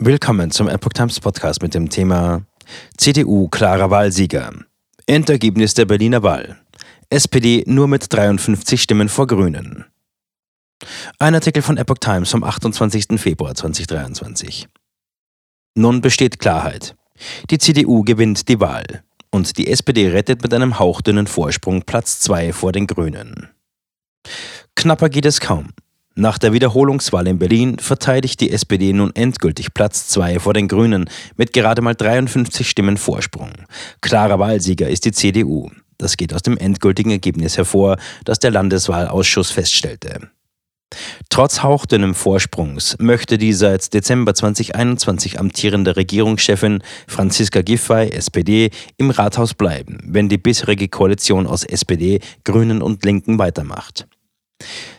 Willkommen zum Epoch Times Podcast mit dem Thema CDU klarer Wahlsieger. Endergebnis der Berliner Wahl. SPD nur mit 53 Stimmen vor Grünen. Ein Artikel von Epoch Times vom 28. Februar 2023. Nun besteht Klarheit. Die CDU gewinnt die Wahl und die SPD rettet mit einem hauchdünnen Vorsprung Platz 2 vor den Grünen. Knapper geht es kaum. Nach der Wiederholungswahl in Berlin verteidigt die SPD nun endgültig Platz 2 vor den Grünen mit gerade mal 53 Stimmen Vorsprung. Klarer Wahlsieger ist die CDU. Das geht aus dem endgültigen Ergebnis hervor, das der Landeswahlausschuss feststellte. Trotz hauchdünnem Vorsprungs möchte die seit Dezember 2021 amtierende Regierungschefin Franziska Giffey, SPD, im Rathaus bleiben, wenn die bisherige Koalition aus SPD, Grünen und Linken weitermacht.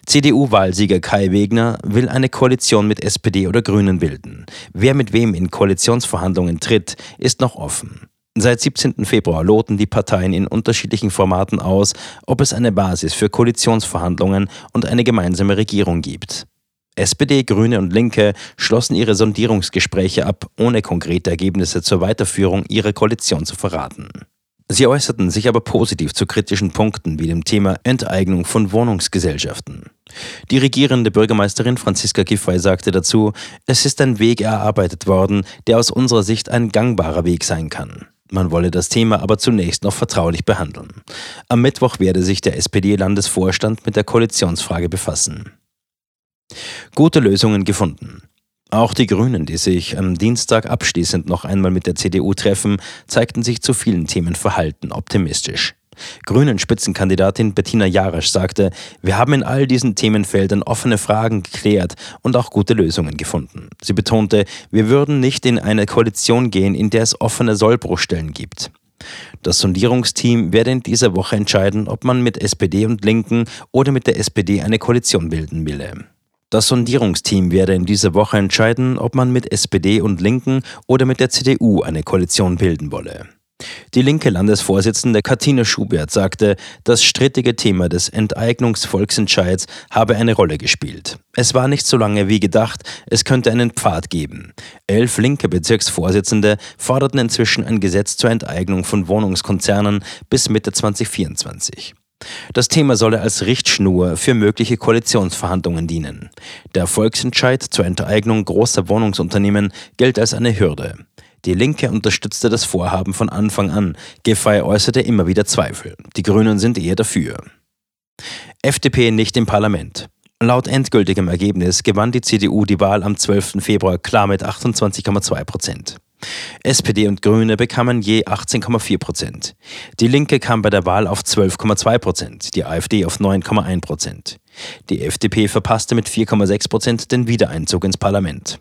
CDU-Wahlsieger Kai Wegner will eine Koalition mit SPD oder Grünen bilden. Wer mit wem in Koalitionsverhandlungen tritt, ist noch offen. Seit 17. Februar loten die Parteien in unterschiedlichen Formaten aus, ob es eine Basis für Koalitionsverhandlungen und eine gemeinsame Regierung gibt. SPD, Grüne und Linke schlossen ihre Sondierungsgespräche ab, ohne konkrete Ergebnisse zur Weiterführung ihrer Koalition zu verraten. Sie äußerten sich aber positiv zu kritischen Punkten wie dem Thema Enteignung von Wohnungsgesellschaften. Die regierende Bürgermeisterin Franziska Giffey sagte dazu, es ist ein Weg erarbeitet worden, der aus unserer Sicht ein gangbarer Weg sein kann. Man wolle das Thema aber zunächst noch vertraulich behandeln. Am Mittwoch werde sich der SPD-Landesvorstand mit der Koalitionsfrage befassen. Gute Lösungen gefunden. Auch die Grünen, die sich am Dienstag abschließend noch einmal mit der CDU treffen, zeigten sich zu vielen Themen verhalten optimistisch. Grünen Spitzenkandidatin Bettina Jarasch sagte, wir haben in all diesen Themenfeldern offene Fragen geklärt und auch gute Lösungen gefunden. Sie betonte, wir würden nicht in eine Koalition gehen, in der es offene Sollbruchstellen gibt. Das Sondierungsteam werde in dieser Woche entscheiden, ob man mit SPD und Linken oder mit der SPD eine Koalition bilden will. Das Sondierungsteam werde in dieser Woche entscheiden, ob man mit SPD und Linken oder mit der CDU eine Koalition bilden wolle. Die linke Landesvorsitzende Katina Schubert sagte, das strittige Thema des Enteignungsvolksentscheids habe eine Rolle gespielt. Es war nicht so lange wie gedacht, es könnte einen Pfad geben. Elf linke Bezirksvorsitzende forderten inzwischen ein Gesetz zur Enteignung von Wohnungskonzernen bis Mitte 2024. Das Thema solle als Richtschnur für mögliche Koalitionsverhandlungen dienen. Der Volksentscheid zur Enteignung großer Wohnungsunternehmen gilt als eine Hürde. Die Linke unterstützte das Vorhaben von Anfang an. Giffey äußerte immer wieder Zweifel. Die Grünen sind eher dafür. FDP nicht im Parlament. Laut endgültigem Ergebnis gewann die CDU die Wahl am 12. Februar klar mit 28,2 Prozent. SPD und Grüne bekamen je 18,4 Prozent. Die Linke kam bei der Wahl auf 12,2 Prozent, die AfD auf 9,1 Prozent. Die FDP verpasste mit 4,6 Prozent den Wiedereinzug ins Parlament.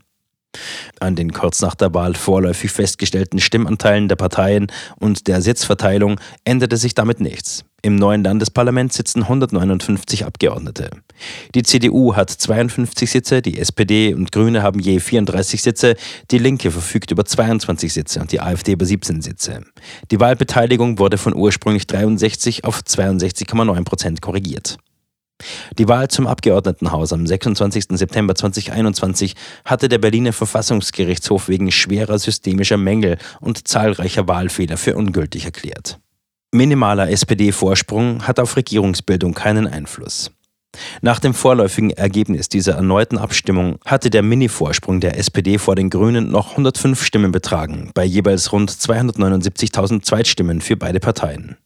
An den kurz nach der Wahl vorläufig festgestellten Stimmanteilen der Parteien und der Sitzverteilung änderte sich damit nichts. Im neuen Landesparlament sitzen 159 Abgeordnete. Die CDU hat 52 Sitze, die SPD und Grüne haben je 34 Sitze, die Linke verfügt über 22 Sitze und die AfD über 17 Sitze. Die Wahlbeteiligung wurde von ursprünglich 63 auf 62,9 Prozent korrigiert. Die Wahl zum Abgeordnetenhaus am 26. September 2021 hatte der Berliner Verfassungsgerichtshof wegen schwerer systemischer Mängel und zahlreicher Wahlfehler für ungültig erklärt. Minimaler SPD-Vorsprung hat auf Regierungsbildung keinen Einfluss. Nach dem vorläufigen Ergebnis dieser erneuten Abstimmung hatte der Mini-Vorsprung der SPD vor den Grünen noch 105 Stimmen betragen, bei jeweils rund 279.000 Zweitstimmen für beide Parteien.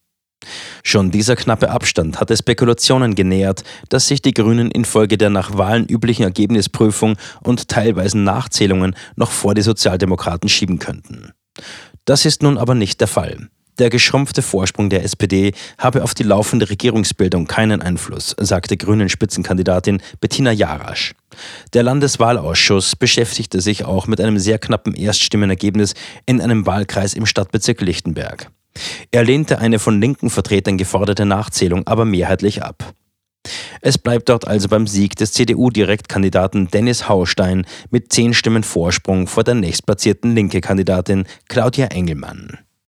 Schon dieser knappe Abstand hatte Spekulationen genähert, dass sich die Grünen infolge der nach Wahlen üblichen Ergebnisprüfung und teilweisen Nachzählungen noch vor die Sozialdemokraten schieben könnten. Das ist nun aber nicht der Fall. Der geschrumpfte Vorsprung der SPD habe auf die laufende Regierungsbildung keinen Einfluss, sagte Grünen Spitzenkandidatin Bettina Jarasch. Der Landeswahlausschuss beschäftigte sich auch mit einem sehr knappen Erststimmenergebnis in einem Wahlkreis im Stadtbezirk Lichtenberg. Er lehnte eine von linken Vertretern geforderte Nachzählung aber mehrheitlich ab. Es bleibt dort also beim Sieg des CDU-Direktkandidaten Dennis Haustein mit zehn Stimmen Vorsprung vor der nächstplatzierten linke Kandidatin Claudia Engelmann.